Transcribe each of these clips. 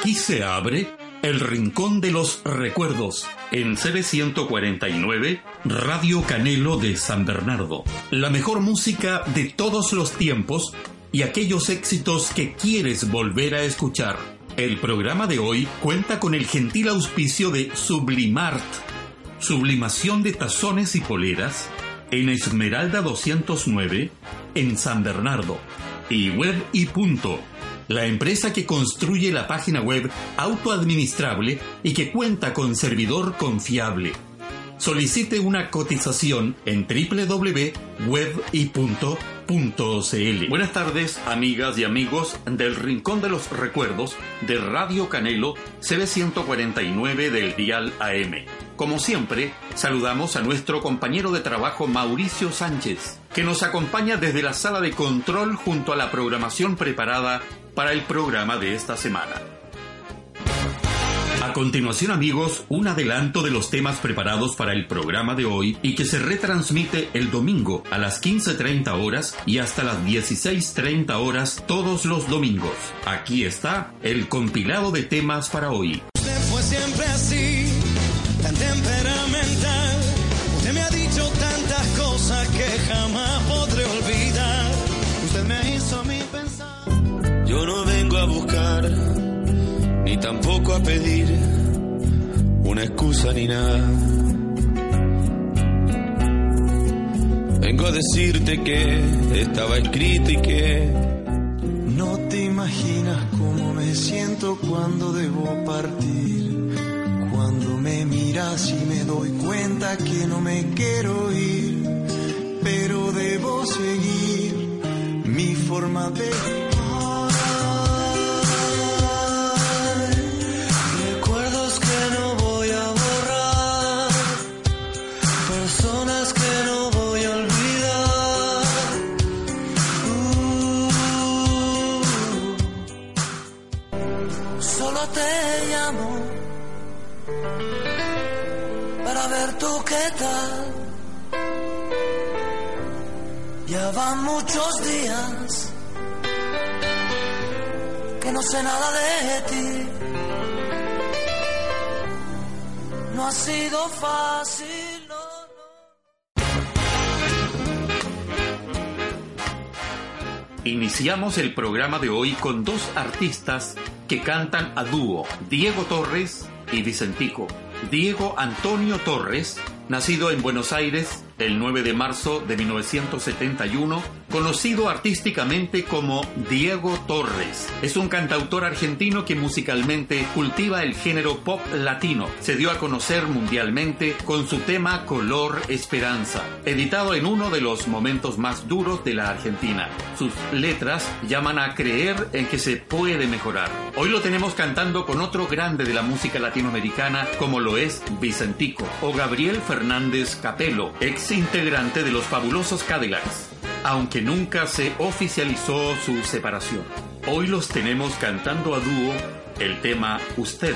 Aquí se abre el Rincón de los Recuerdos en CB149 Radio Canelo de San Bernardo. La mejor música de todos los tiempos y aquellos éxitos que quieres volver a escuchar. El programa de hoy cuenta con el gentil auspicio de Sublimart, sublimación de tazones y poleras en Esmeralda 209 en San Bernardo y Web y Punto la empresa que construye la página web autoadministrable y que cuenta con servidor confiable. Solicite una cotización en www.weby.cl. Buenas tardes, amigas y amigos del Rincón de los Recuerdos de Radio Canelo CB149 del Dial AM. Como siempre, saludamos a nuestro compañero de trabajo Mauricio Sánchez, que nos acompaña desde la sala de control junto a la programación preparada para el programa de esta semana. A continuación amigos, un adelanto de los temas preparados para el programa de hoy y que se retransmite el domingo a las 15.30 horas y hasta las 16.30 horas todos los domingos. Aquí está el compilado de temas para hoy. Usted fue siempre así, tan temperamental. Yo no vengo a buscar, ni tampoco a pedir una excusa ni nada. Vengo a decirte que estaba escrito y que no te imaginas cómo me siento cuando debo partir. Cuando me miras y me doy cuenta que no me quiero ir, pero debo seguir mi forma de Muchos días que no sé nada de ti. No ha sido fácil. Iniciamos el programa de hoy con dos artistas que cantan a dúo, Diego Torres y Vicentico. Diego Antonio Torres, nacido en Buenos Aires el 9 de marzo de 1971, conocido artísticamente como Diego Torres. Es un cantautor argentino que musicalmente cultiva el género pop latino. Se dio a conocer mundialmente con su tema Color Esperanza, editado en uno de los momentos más duros de la Argentina. Sus letras llaman a creer en que se puede mejorar. Hoy lo tenemos cantando con otro grande de la música latinoamericana como lo es Vicentico o Gabriel Fernández Capelo, ex integrante de los fabulosos Cadillacs, aunque nunca se oficializó su separación. Hoy los tenemos cantando a dúo el tema Usted.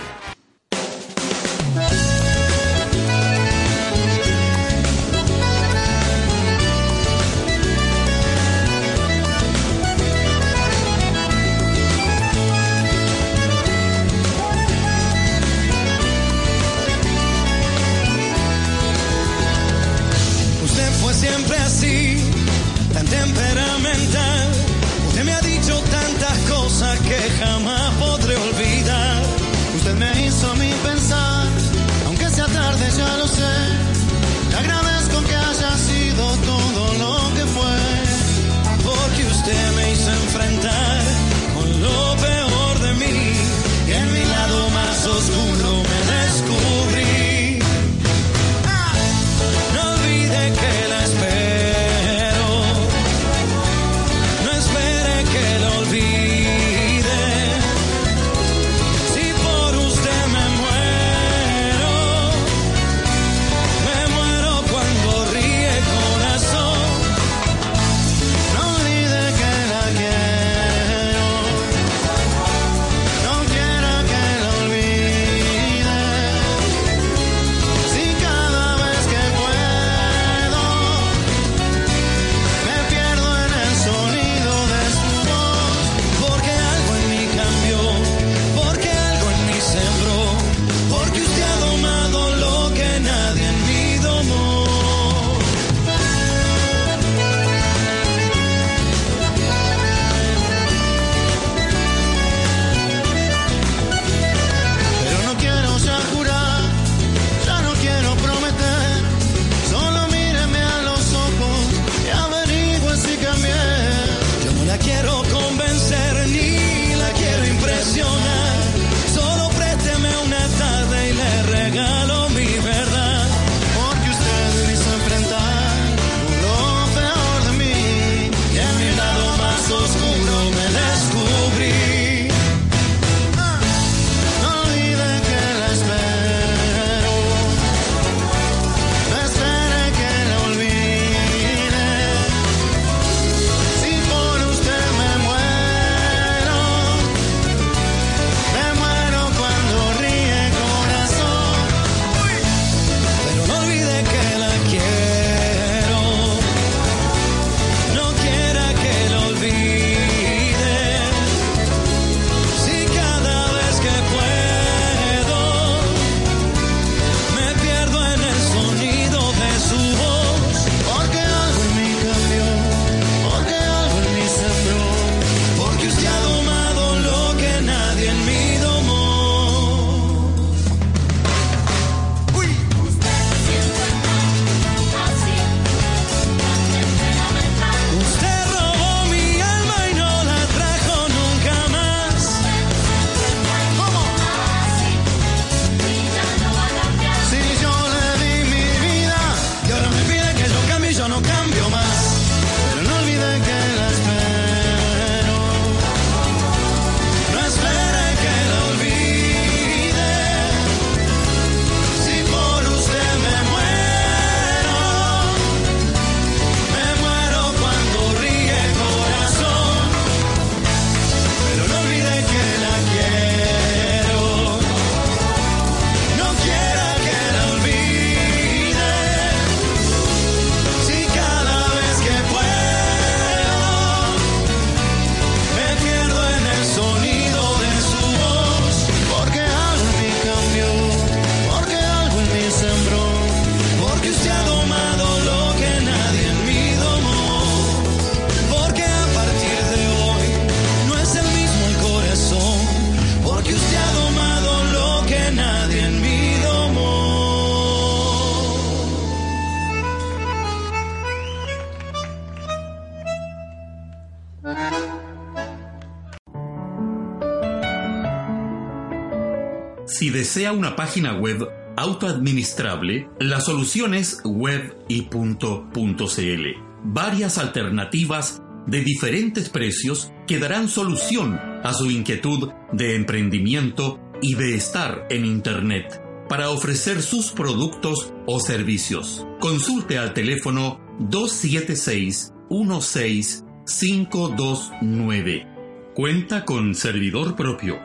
Desea una página web autoadministrable, la solución es web Varias alternativas de diferentes precios que darán solución a su inquietud de emprendimiento y de estar en Internet para ofrecer sus productos o servicios. Consulte al teléfono 276 16529. Cuenta con servidor propio.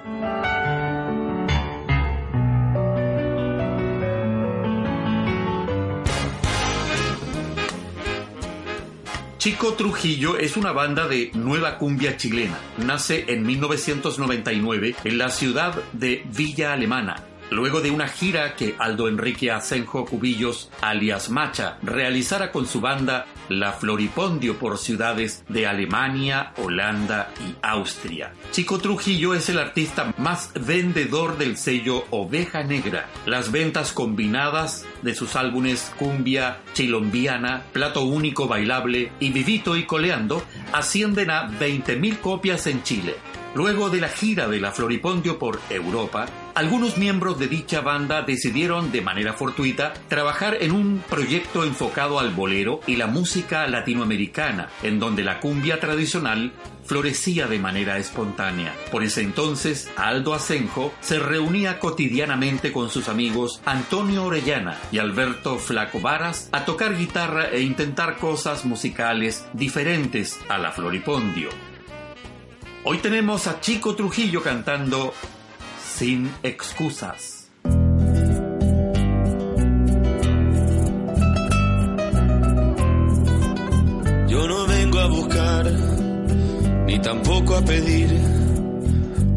Chico Trujillo es una banda de nueva cumbia chilena. Nace en 1999 en la ciudad de Villa Alemana, Luego de una gira que Aldo Enrique Asenjo Cubillos, alias Macha, realizara con su banda La Floripondio por ciudades de Alemania, Holanda y Austria. Chico Trujillo es el artista más vendedor del sello Oveja Negra. Las ventas combinadas de sus álbumes Cumbia, Chilombiana, Plato Único Bailable y Vivito y Coleando ascienden a 20.000 copias en Chile. Luego de la gira de la Floripondio por Europa, algunos miembros de dicha banda decidieron de manera fortuita trabajar en un proyecto enfocado al bolero y la música latinoamericana, en donde la cumbia tradicional florecía de manera espontánea. Por ese entonces, Aldo Asenjo se reunía cotidianamente con sus amigos Antonio Orellana y Alberto Flaco Varas a tocar guitarra e intentar cosas musicales diferentes a la Floripondio. Hoy tenemos a Chico Trujillo cantando Sin excusas. Yo no vengo a buscar, ni tampoco a pedir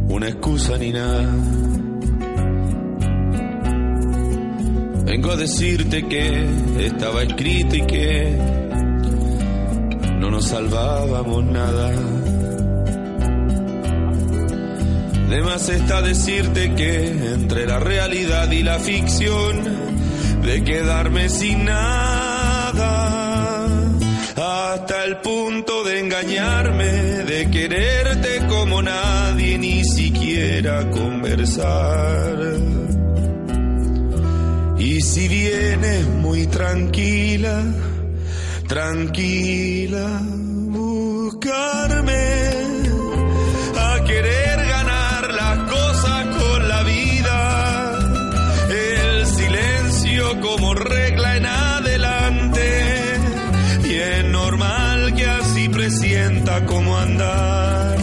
una excusa ni nada. Vengo a decirte que estaba escrito y que no nos salvábamos nada. De más está decirte que entre la realidad y la ficción, de quedarme sin nada, hasta el punto de engañarme, de quererte como nadie, ni siquiera conversar. Y si vienes muy tranquila, tranquila, buscarme cómo andar.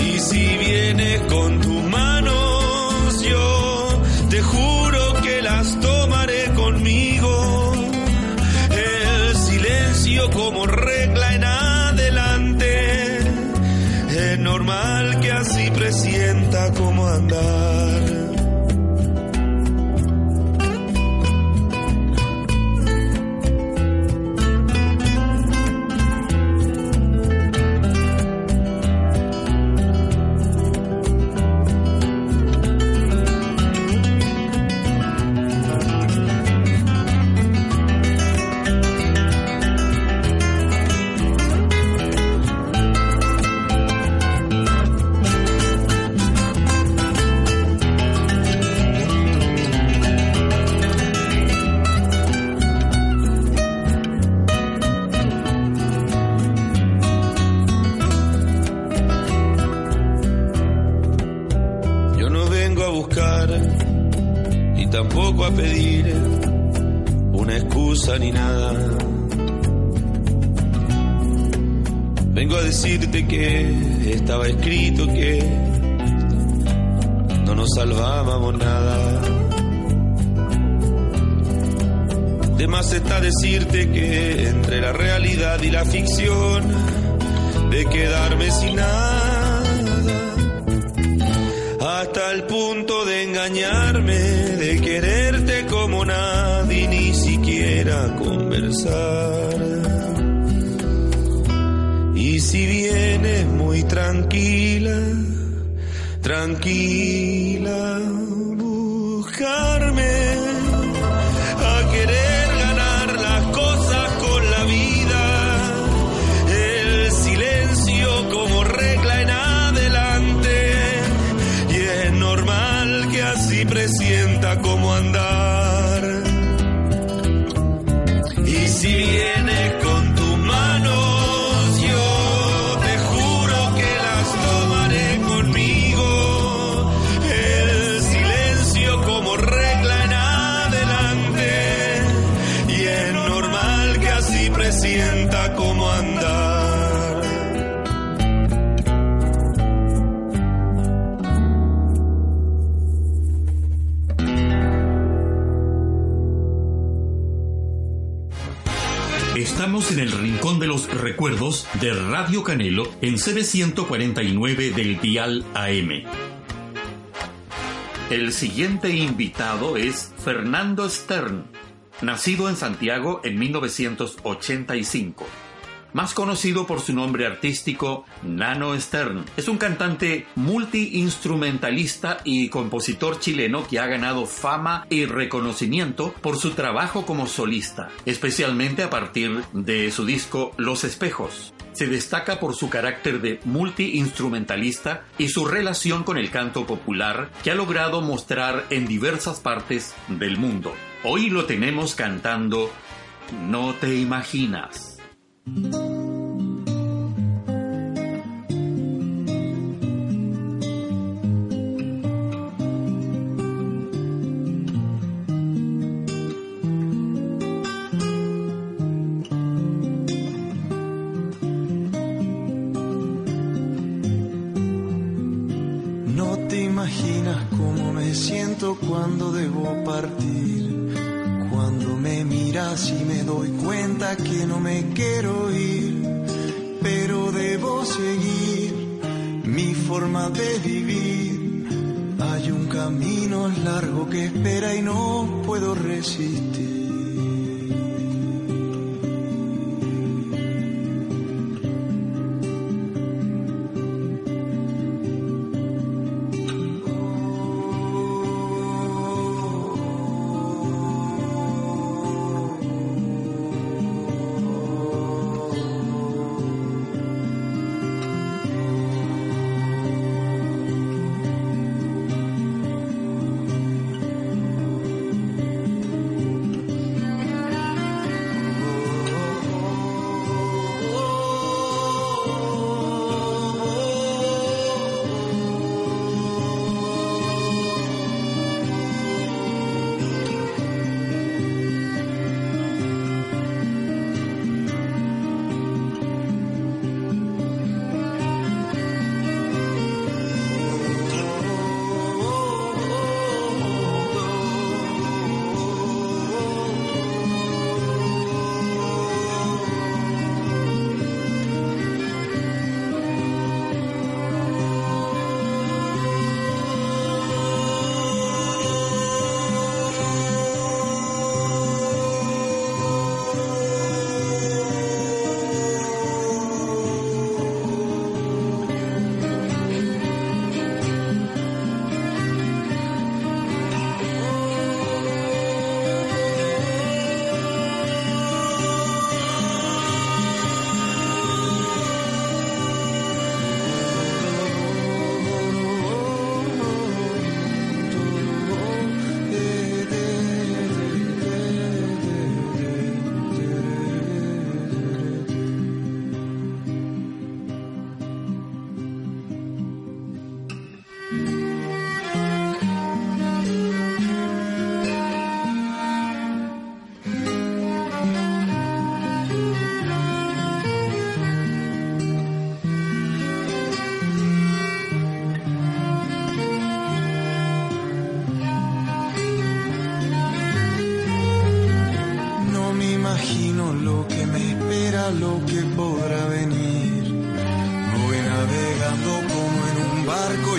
Y si vienes con tus ni nada. Vengo a decirte que estaba escrito que no nos salvábamos nada. De más está decirte que entre la realidad y la ficción, de quedarme sin nada, el punto de engañarme, de quererte como nadie, ni conversar. Y si vienes muy tranquila, tranquila, de Radio Canelo en CB149 del Dial AM. El siguiente invitado es Fernando Stern, nacido en Santiago en 1985 más conocido por su nombre artístico Nano Stern. Es un cantante multiinstrumentalista y compositor chileno que ha ganado fama y reconocimiento por su trabajo como solista, especialmente a partir de su disco Los Espejos. Se destaca por su carácter de multiinstrumentalista y su relación con el canto popular que ha logrado mostrar en diversas partes del mundo. Hoy lo tenemos cantando No te imaginas.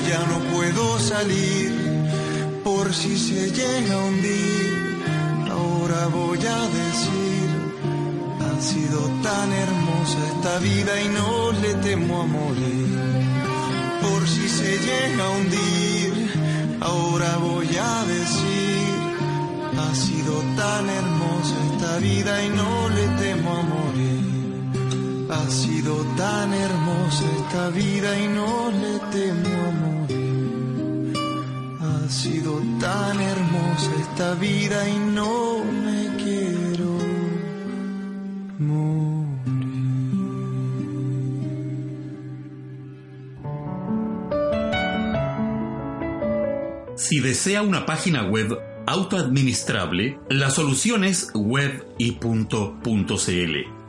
Ya no puedo salir. Por si se llega a hundir, ahora voy a decir. Ha sido tan hermosa esta vida y no le temo a morir. Por si se llega a hundir, ahora voy a decir. Ha sido tan hermosa esta vida y no le temo a morir. Ha sido tan hermosa esta vida y no le temo a morir. Ha sido tan hermosa esta vida y no me quiero morir. Si desea una página web autoadministrable, la solución es web y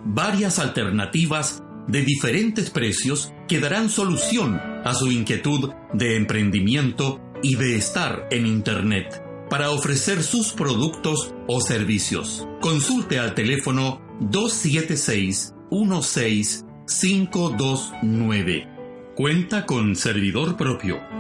Varias alternativas de diferentes precios que darán solución a su inquietud de emprendimiento y de estar en Internet para ofrecer sus productos o servicios. Consulte al teléfono 276 16529. Cuenta con servidor propio.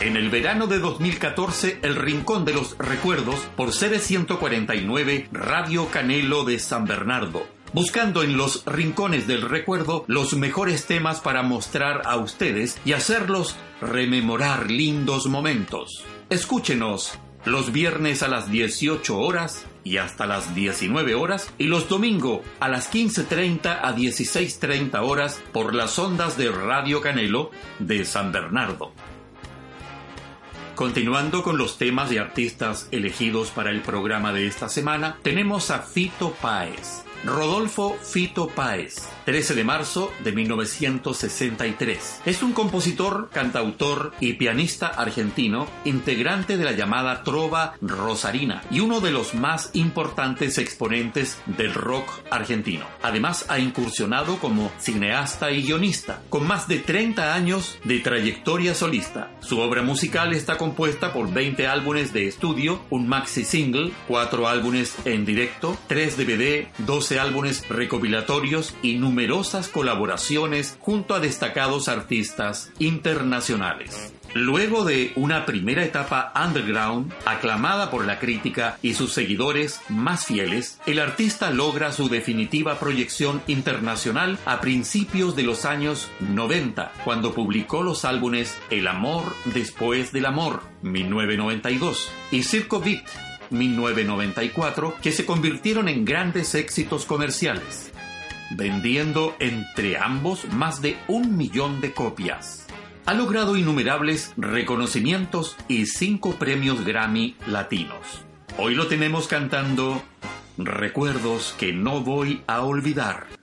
En el verano de 2014, El Rincón de los Recuerdos, por Sede 149, Radio Canelo de San Bernardo, buscando en los rincones del recuerdo los mejores temas para mostrar a ustedes y hacerlos rememorar lindos momentos. Escúchenos los viernes a las 18 horas y hasta las 19 horas y los domingos a las 15.30 a 16.30 horas por las ondas de Radio Canelo de San Bernardo. Continuando con los temas y artistas elegidos para el programa de esta semana, tenemos a Fito Páez. Rodolfo Fito Páez, 13 de marzo de 1963. Es un compositor, cantautor y pianista argentino, integrante de la llamada Trova Rosarina y uno de los más importantes exponentes del rock argentino. Además, ha incursionado como cineasta y guionista, con más de 30 años de trayectoria solista. Su obra musical está compuesta por 20 álbumes de estudio, un maxi single, 4 álbumes en directo, 3 DVD, 12 álbumes recopilatorios y numerosas colaboraciones junto a destacados artistas internacionales. Luego de una primera etapa underground, aclamada por la crítica y sus seguidores más fieles, el artista logra su definitiva proyección internacional a principios de los años 90, cuando publicó los álbumes El amor después del amor, 1992, y Circo Beat, 1994 que se convirtieron en grandes éxitos comerciales, vendiendo entre ambos más de un millón de copias. Ha logrado innumerables reconocimientos y cinco premios Grammy latinos. Hoy lo tenemos cantando Recuerdos que no voy a olvidar.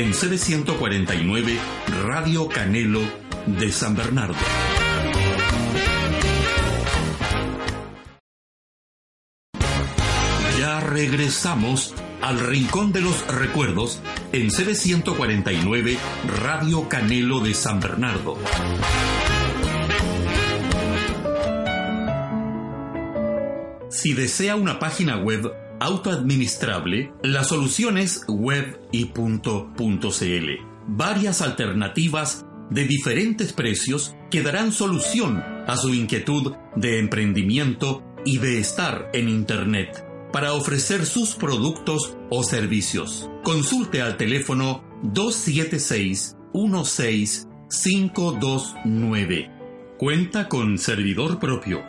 En CD149 Radio Canelo de San Bernardo. Ya regresamos al Rincón de los Recuerdos en CD149 Radio Canelo de San Bernardo. Si desea una página web autoadministrable, la solución es web y Varias alternativas de diferentes precios que darán solución a su inquietud de emprendimiento y de estar en Internet para ofrecer sus productos o servicios. Consulte al teléfono 276 16529. Cuenta con servidor propio.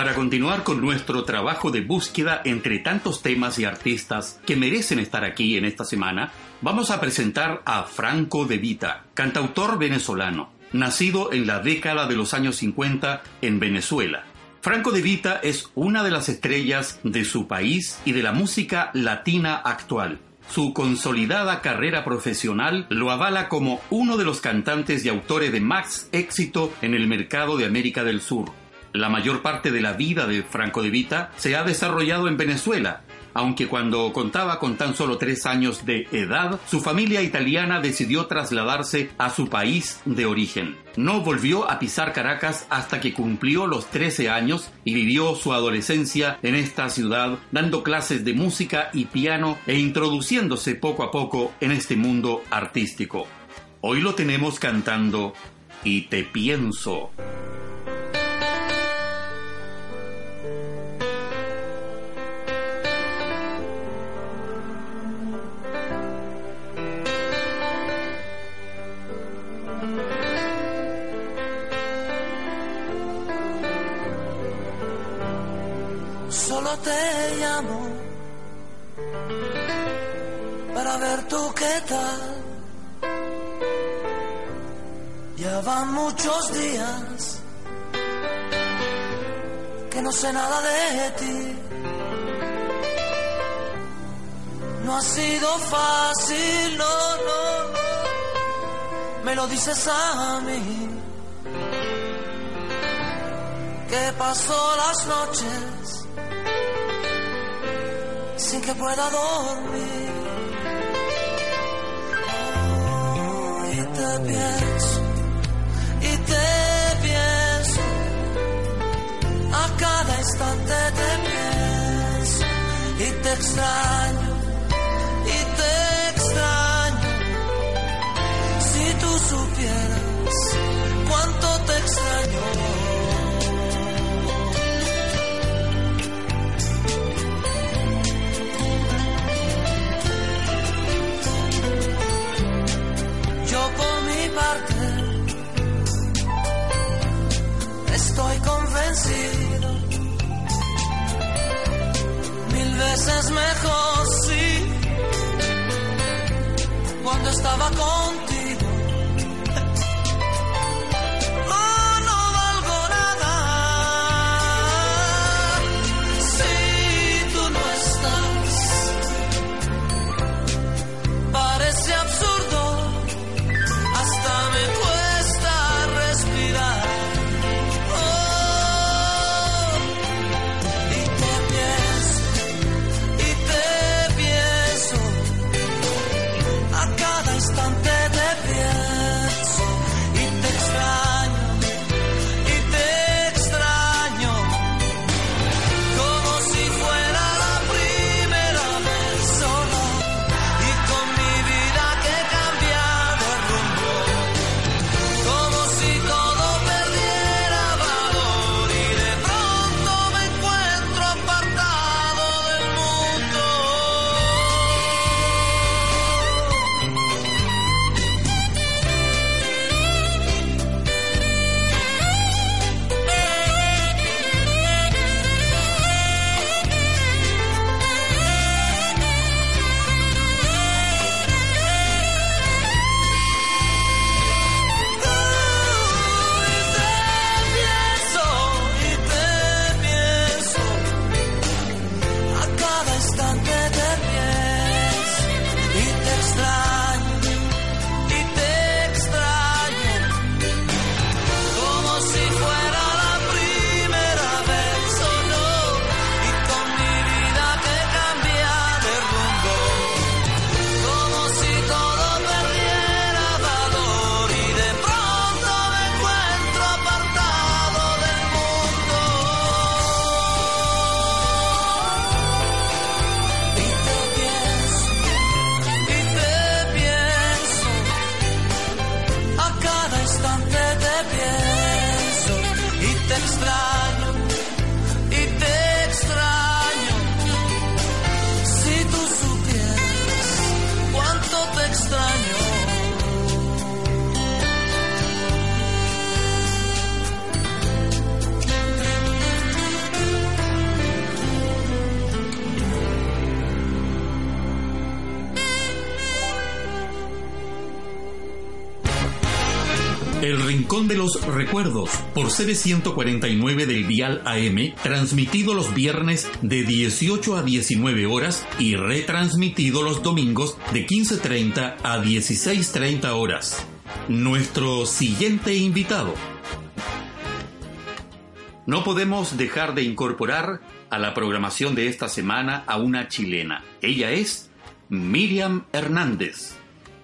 Para continuar con nuestro trabajo de búsqueda entre tantos temas y artistas que merecen estar aquí en esta semana, vamos a presentar a Franco De Vita, cantautor venezolano, nacido en la década de los años 50 en Venezuela. Franco De Vita es una de las estrellas de su país y de la música latina actual. Su consolidada carrera profesional lo avala como uno de los cantantes y autores de más éxito en el mercado de América del Sur la mayor parte de la vida de Franco de Vita se ha desarrollado en Venezuela, aunque cuando contaba con tan solo tres años de edad, su familia italiana decidió trasladarse a su país de origen. No volvió a pisar Caracas hasta que cumplió los 13 años y vivió su adolescencia en esta ciudad, dando clases de música y piano e introduciéndose poco a poco en este mundo artístico. Hoy lo tenemos cantando Y te pienso. Ya van muchos días que no sé nada de ti. No ha sido fácil, no, no, no. Me lo dices a mí. Que pasó las noches sin que pueda dormir. Te pienso, y te pienso, a cada instante te pienso, y te extraño, Veces mejor, sí, cuando estaba contigo. Recuerdos por CB149 del Vial AM, transmitido los viernes de 18 a 19 horas y retransmitido los domingos de 15.30 a 16.30 horas. Nuestro siguiente invitado. No podemos dejar de incorporar a la programación de esta semana a una chilena. Ella es Miriam Hernández.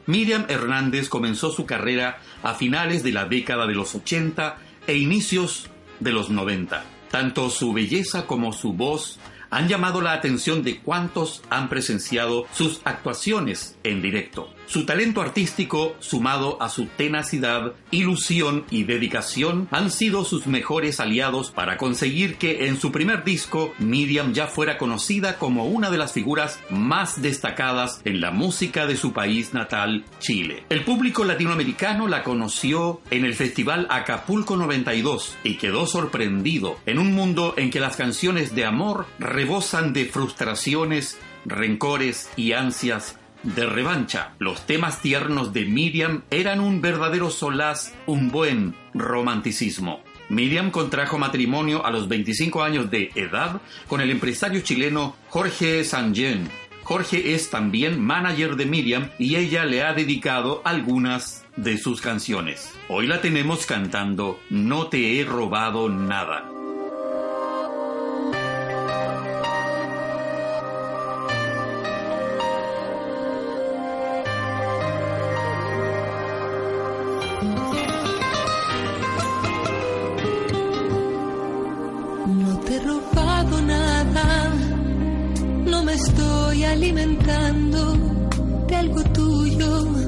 Miriam Hernández comenzó su carrera a finales de la década de los 80 e inicios de los 90. Tanto su belleza como su voz han llamado la atención de cuantos han presenciado sus actuaciones en directo. Su talento artístico, sumado a su tenacidad, ilusión y dedicación, han sido sus mejores aliados para conseguir que en su primer disco Miriam ya fuera conocida como una de las figuras más destacadas en la música de su país natal, Chile. El público latinoamericano la conoció en el Festival Acapulco 92 y quedó sorprendido en un mundo en que las canciones de amor rebosan de frustraciones, rencores y ansias de revancha. Los temas tiernos de Miriam eran un verdadero solaz, un buen romanticismo. Miriam contrajo matrimonio a los 25 años de edad con el empresario chileno Jorge Sanjen. Jorge es también manager de Miriam y ella le ha dedicado algunas de sus canciones. Hoy la tenemos cantando No te he robado nada. alimentando de algo tuyo.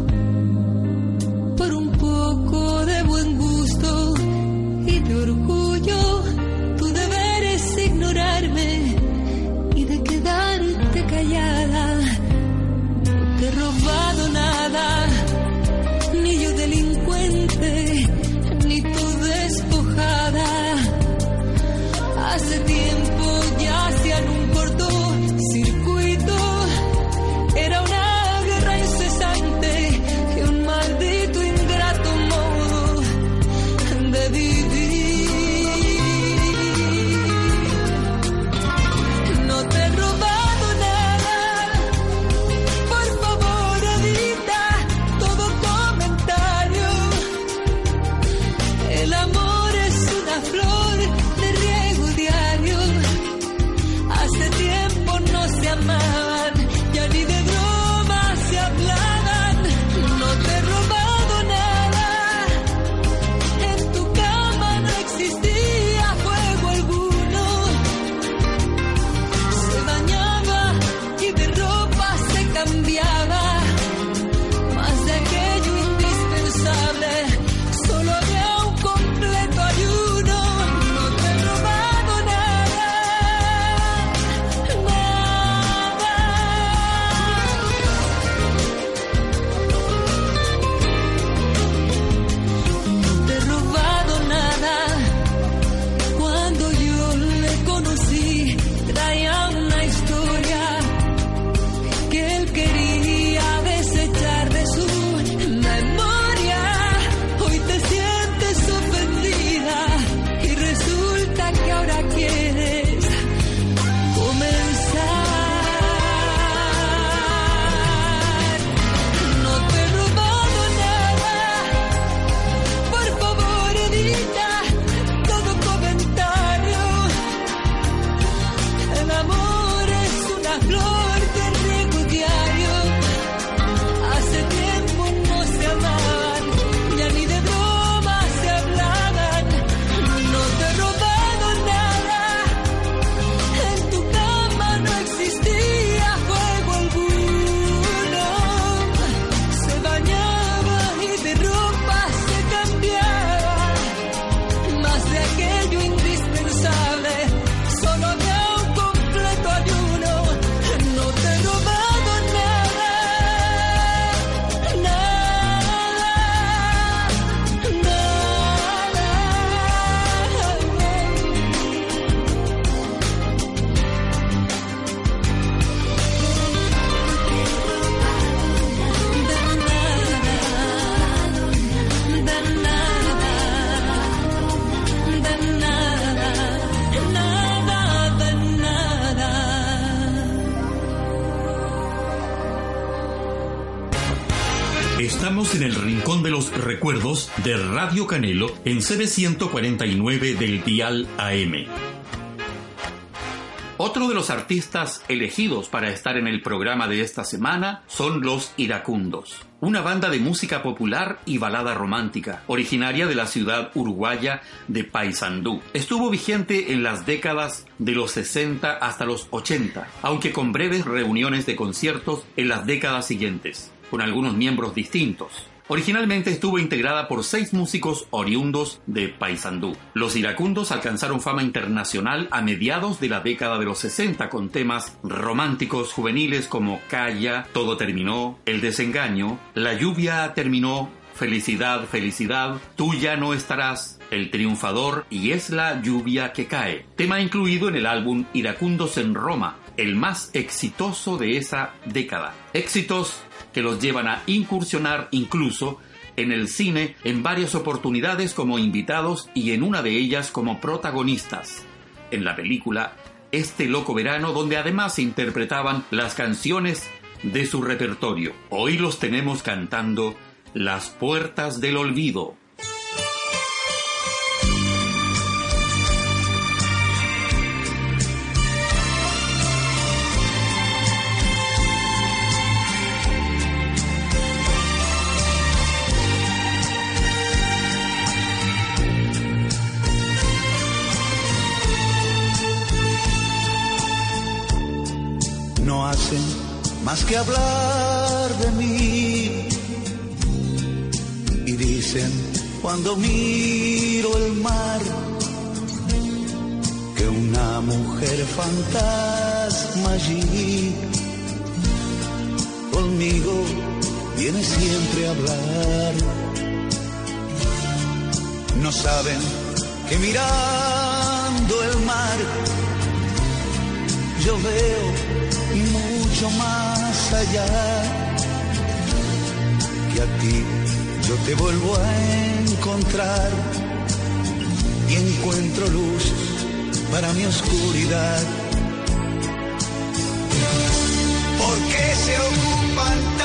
De Radio Canelo en CB149 del Dial AM. Otro de los artistas elegidos para estar en el programa de esta semana son los Iracundos, una banda de música popular y balada romántica, originaria de la ciudad uruguaya de Paysandú. Estuvo vigente en las décadas de los 60 hasta los 80, aunque con breves reuniones de conciertos en las décadas siguientes, con algunos miembros distintos. Originalmente estuvo integrada por seis músicos oriundos de Paysandú. Los iracundos alcanzaron fama internacional a mediados de la década de los 60 con temas románticos juveniles como Calla, Todo terminó, El desengaño, La lluvia terminó, Felicidad, felicidad, Tú ya no estarás, El triunfador y Es la lluvia que cae. Tema incluido en el álbum Iracundos en Roma, el más exitoso de esa década. Éxitos que los llevan a incursionar incluso en el cine en varias oportunidades como invitados y en una de ellas como protagonistas. En la película Este loco verano, donde además interpretaban las canciones de su repertorio. Hoy los tenemos cantando Las puertas del olvido. más que hablar de mí. Dicen cuando miro el mar que una mujer fantasma allí conmigo viene siempre a hablar. No saben que mirando el mar yo veo mucho más allá que a ti te vuelvo a encontrar y encuentro luz para mi oscuridad. ¿Por qué se ocupan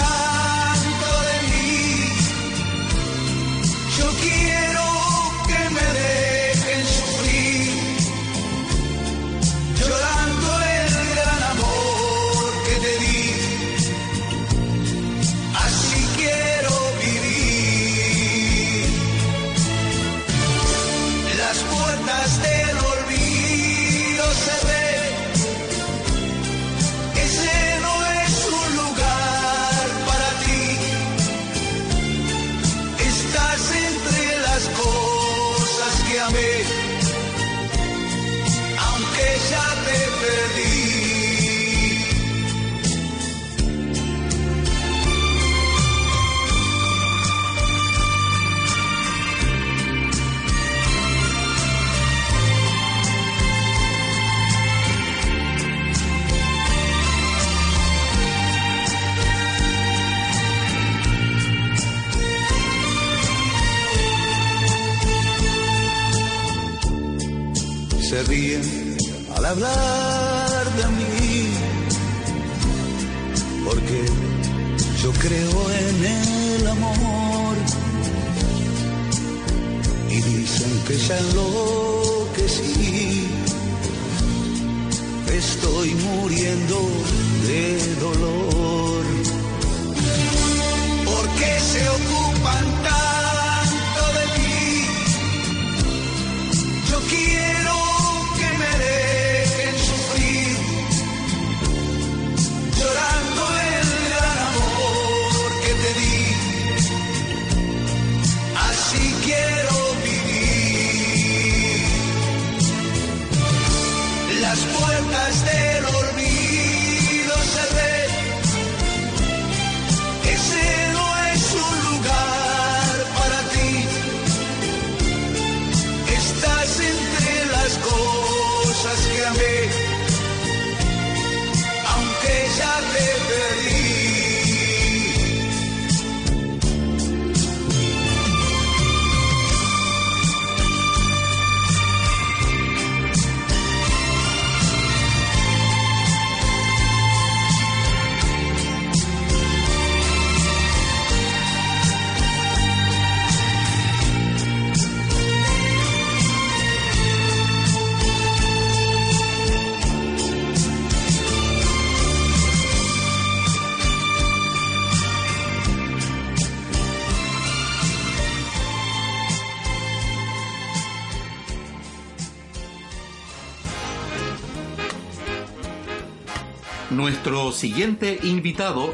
siguiente invitado,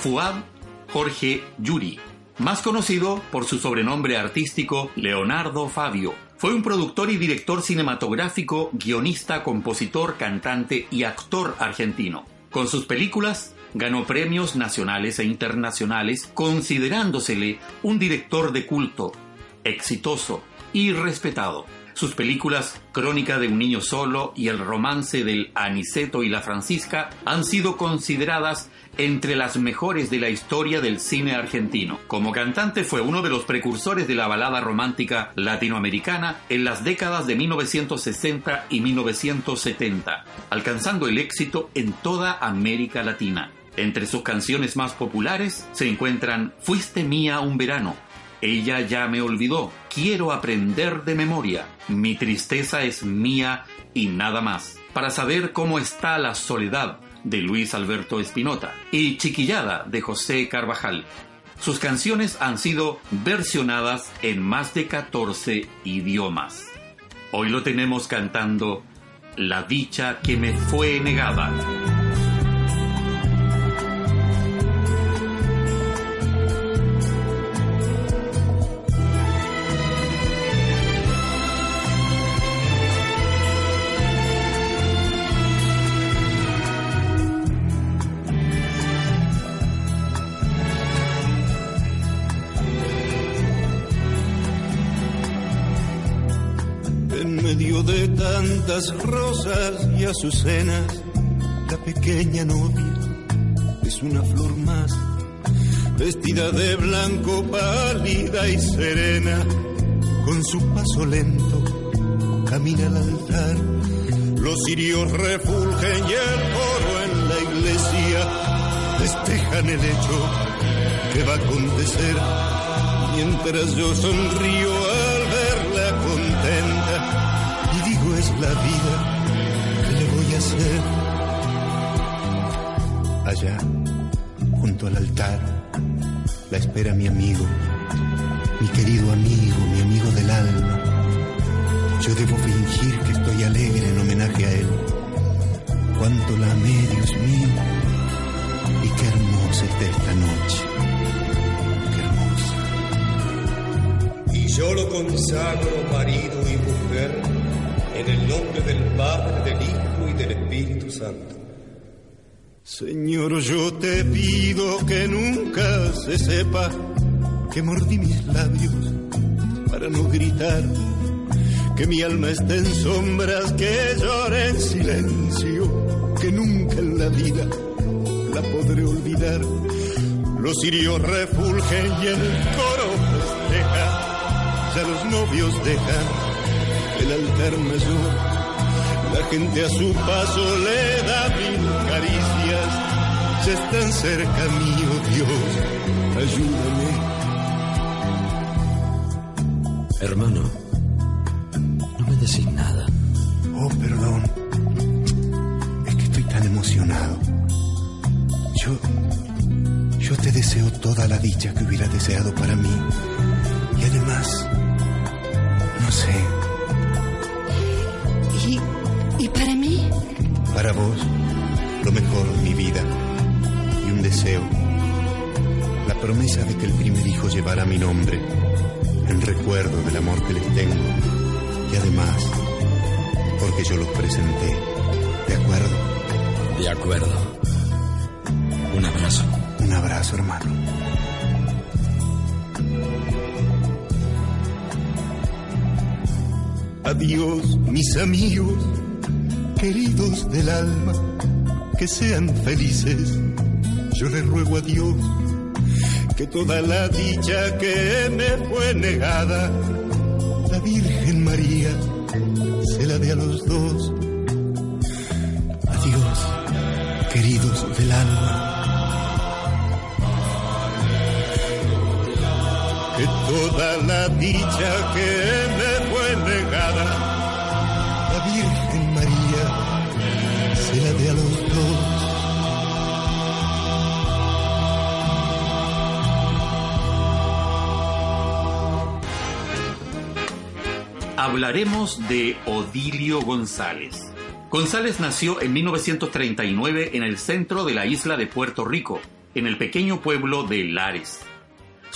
Fuad Jorge Yuri, más conocido por su sobrenombre artístico Leonardo Fabio. Fue un productor y director cinematográfico, guionista, compositor, cantante y actor argentino. Con sus películas ganó premios nacionales e internacionales, considerándosele un director de culto, exitoso y respetado. Sus películas Crónica de un niño solo y El romance del Aniceto y la Francisca han sido consideradas entre las mejores de la historia del cine argentino. Como cantante fue uno de los precursores de la balada romántica latinoamericana en las décadas de 1960 y 1970, alcanzando el éxito en toda América Latina. Entre sus canciones más populares se encuentran Fuiste mía un verano, ella ya me olvidó. Quiero aprender de memoria. Mi tristeza es mía y nada más. Para saber cómo está la soledad de Luis Alberto Espinota y Chiquillada de José Carvajal. Sus canciones han sido versionadas en más de 14 idiomas. Hoy lo tenemos cantando La dicha que me fue negada. Tantas rosas y azucenas, la pequeña novia es una flor más, vestida de blanco, pálida y serena, con su paso lento camina al altar. Los cirios refulgen y el coro en la iglesia festejan el hecho que va a acontecer, mientras yo sonrío al verla contenta la vida que le voy a hacer. Allá, junto al altar, la espera mi amigo, mi querido amigo, mi amigo del alma. Yo debo fingir que estoy alegre en homenaje a él. Cuánto la amé, Dios mío, y qué hermosa está esta noche. Qué. Y yo lo consagro marido y mujer en el nombre del Padre, del Hijo y del Espíritu Santo. Señor, yo te pido que nunca se sepa que mordí mis labios para no gritar, que mi alma esté en sombras, que llore en silencio, que nunca en la vida la podré olvidar. Los cirios refulgen y el coro festeja, ya los novios dejan el altar mayor. La gente a su paso le da mil caricias. Se están cerca mío, Dios, ayúdame. Hermano, no me decís nada. Oh, perdón. Es que estoy tan emocionado. Yo. Yo te deseo toda la dicha que hubiera deseado para mí. Vos, lo mejor, mi vida. Y un deseo. La promesa de que el primer hijo llevará mi nombre, en recuerdo del amor que les tengo. Y además, porque yo los presenté. ¿De acuerdo? De acuerdo. Un abrazo. Un abrazo, hermano. Adiós, mis amigos queridos del alma, que sean felices. Yo le ruego a Dios que toda la dicha que me fue negada, la Virgen María se la dé a los dos. Adiós, queridos del alma. Que toda la dicha que me fue negada, Hablaremos de Odilio González, González nació en 1939 en el centro de la isla de Puerto Rico, en el pequeño pueblo de Lares.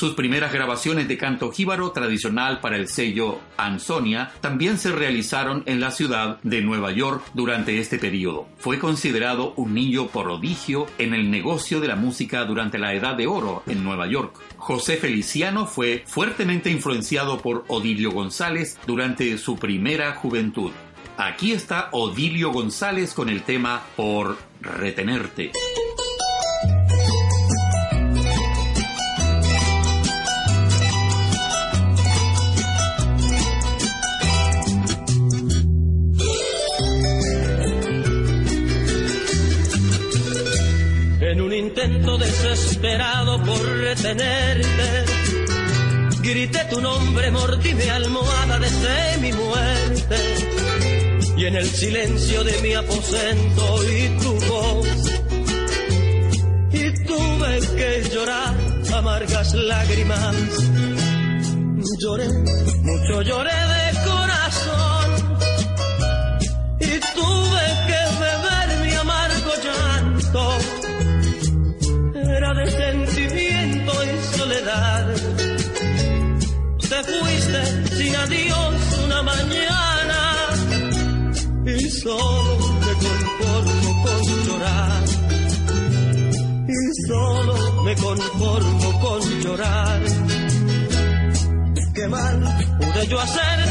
Sus primeras grabaciones de canto jíbaro tradicional para el sello Ansonia también se realizaron en la ciudad de Nueva York durante este periodo. Fue considerado un niño prodigio en el negocio de la música durante la Edad de Oro en Nueva York. José Feliciano fue fuertemente influenciado por Odilio González durante su primera juventud. Aquí está Odilio González con el tema Por retenerte. Desesperado por retenerte. Grité tu nombre, mordí mi almohada, desde mi muerte. Y en el silencio de mi aposento y tu voz, y tuve que llorar amargas lágrimas. Lloré, mucho lloré solo me conformo con llorar. Y solo me conformo con llorar. Qué mal pude yo hacerte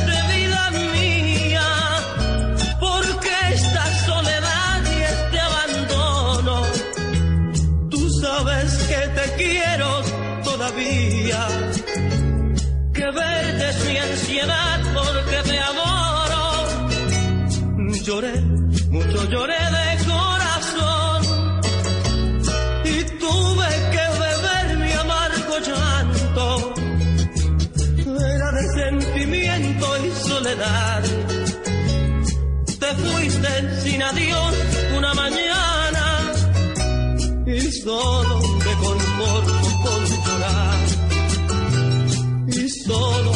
Lloré, mucho lloré de corazón. Y tuve que beber mi amargo llanto. Era de sentimiento y soledad. Te fuiste sin adiós una mañana y solo me conformo con llorar. Y solo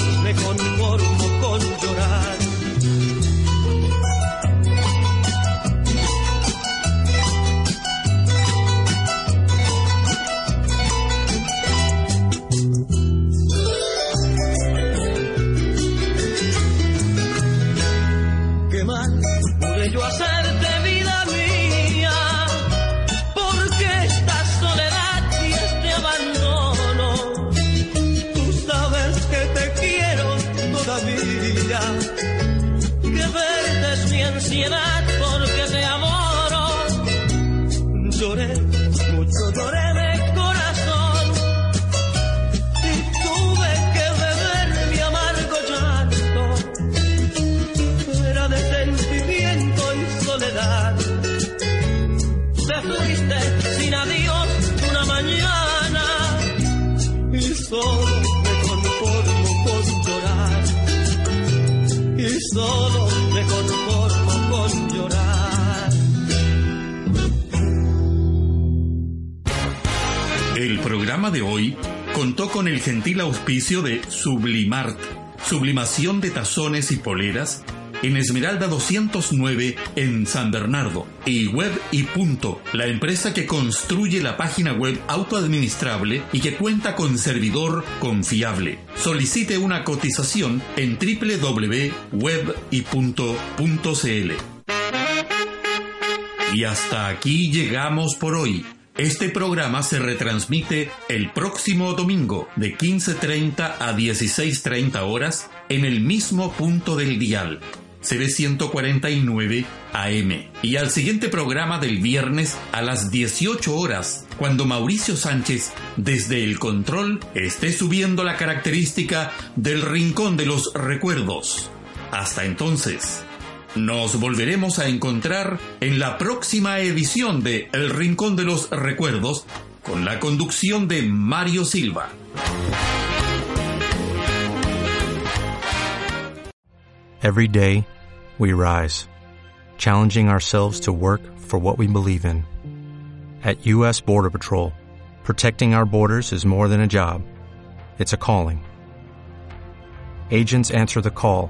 El programa de hoy contó con el gentil auspicio de Sublimart, sublimación de tazones y poleras en Esmeralda 209 en San Bernardo y Web y Punto, la empresa que construye la página web autoadministrable y que cuenta con servidor confiable. Solicite una cotización en www.webypunto.cl. Y hasta aquí llegamos por hoy. Este programa se retransmite el próximo domingo de 15.30 a 16.30 horas en el mismo punto del dial. CB 149 AM. Y al siguiente programa del viernes a las 18 horas, cuando Mauricio Sánchez, desde el control, esté subiendo la característica del Rincón de los Recuerdos. Hasta entonces. Nos volveremos a encontrar en la próxima edición de El Rincón de los Recuerdos con la conducción de Mario Silva. Every day, we rise, challenging ourselves to work for what we believe in. At U.S. Border Patrol, protecting our borders is more than a job, it's a calling. Agents answer the call,